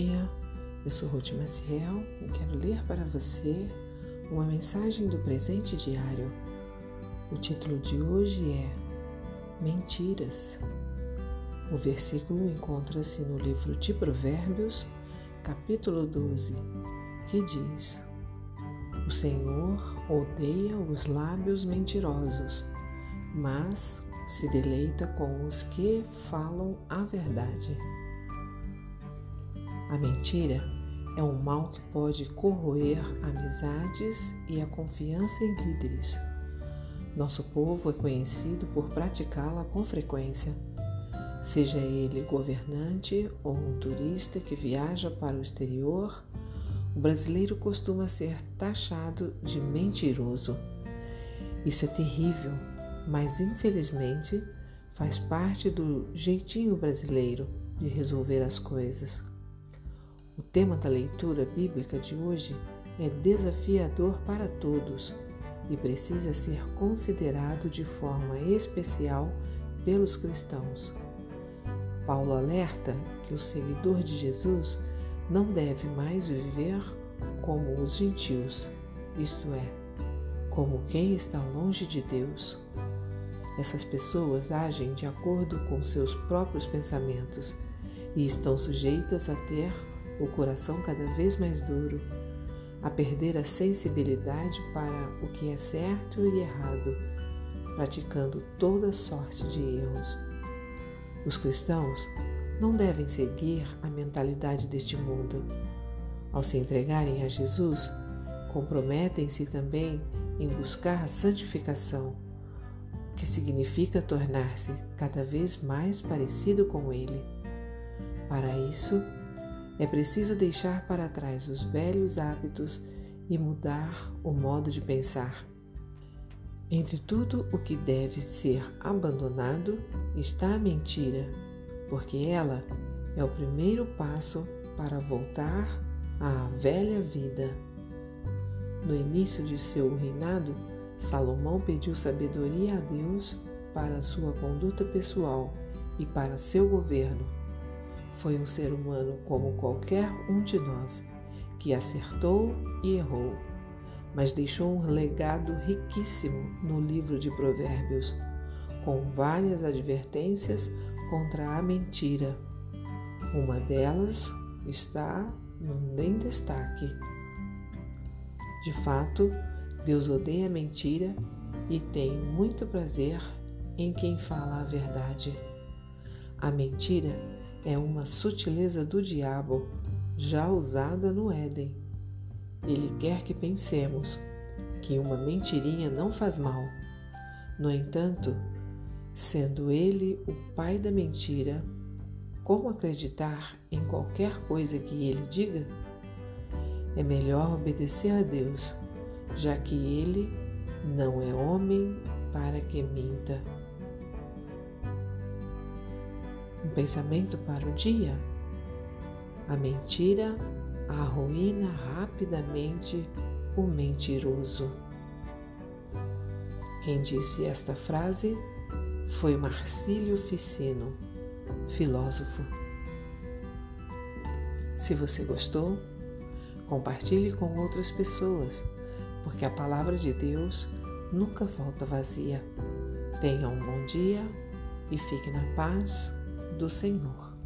dia, eu sou Ruth Maciel e quero ler para você uma mensagem do presente diário. O título de hoje é Mentiras. O versículo encontra-se no livro de Provérbios, capítulo 12, que diz: O Senhor odeia os lábios mentirosos, mas se deleita com os que falam a verdade. A mentira é um mal que pode corroer amizades e a confiança em líderes. Nosso povo é conhecido por praticá-la com frequência. Seja ele governante ou um turista que viaja para o exterior, o brasileiro costuma ser taxado de mentiroso. Isso é terrível, mas infelizmente faz parte do jeitinho brasileiro de resolver as coisas. O tema da leitura bíblica de hoje é desafiador para todos e precisa ser considerado de forma especial pelos cristãos. Paulo alerta que o seguidor de Jesus não deve mais viver como os gentios, isto é, como quem está longe de Deus. Essas pessoas agem de acordo com seus próprios pensamentos e estão sujeitas a ter o coração cada vez mais duro, a perder a sensibilidade para o que é certo e errado, praticando toda sorte de erros. Os cristãos não devem seguir a mentalidade deste mundo. Ao se entregarem a Jesus, comprometem-se também em buscar a santificação, que significa tornar-se cada vez mais parecido com Ele. Para isso, é preciso deixar para trás os velhos hábitos e mudar o modo de pensar. Entre tudo o que deve ser abandonado está a mentira, porque ela é o primeiro passo para voltar à velha vida. No início de seu reinado, Salomão pediu sabedoria a Deus para sua conduta pessoal e para seu governo foi um ser humano como qualquer um de nós, que acertou e errou, mas deixou um legado riquíssimo no livro de Provérbios, com várias advertências contra a mentira. Uma delas está em destaque. De fato, Deus odeia a mentira e tem muito prazer em quem fala a verdade. A mentira é uma sutileza do diabo já usada no Éden. Ele quer que pensemos que uma mentirinha não faz mal. No entanto, sendo ele o pai da mentira, como acreditar em qualquer coisa que ele diga? É melhor obedecer a Deus, já que ele não é homem para que minta. Um pensamento para o dia. A mentira arruína rapidamente o mentiroso. Quem disse esta frase foi Marcílio Ficino, filósofo. Se você gostou, compartilhe com outras pessoas, porque a palavra de Deus nunca volta vazia. Tenha um bom dia e fique na paz do Senhor.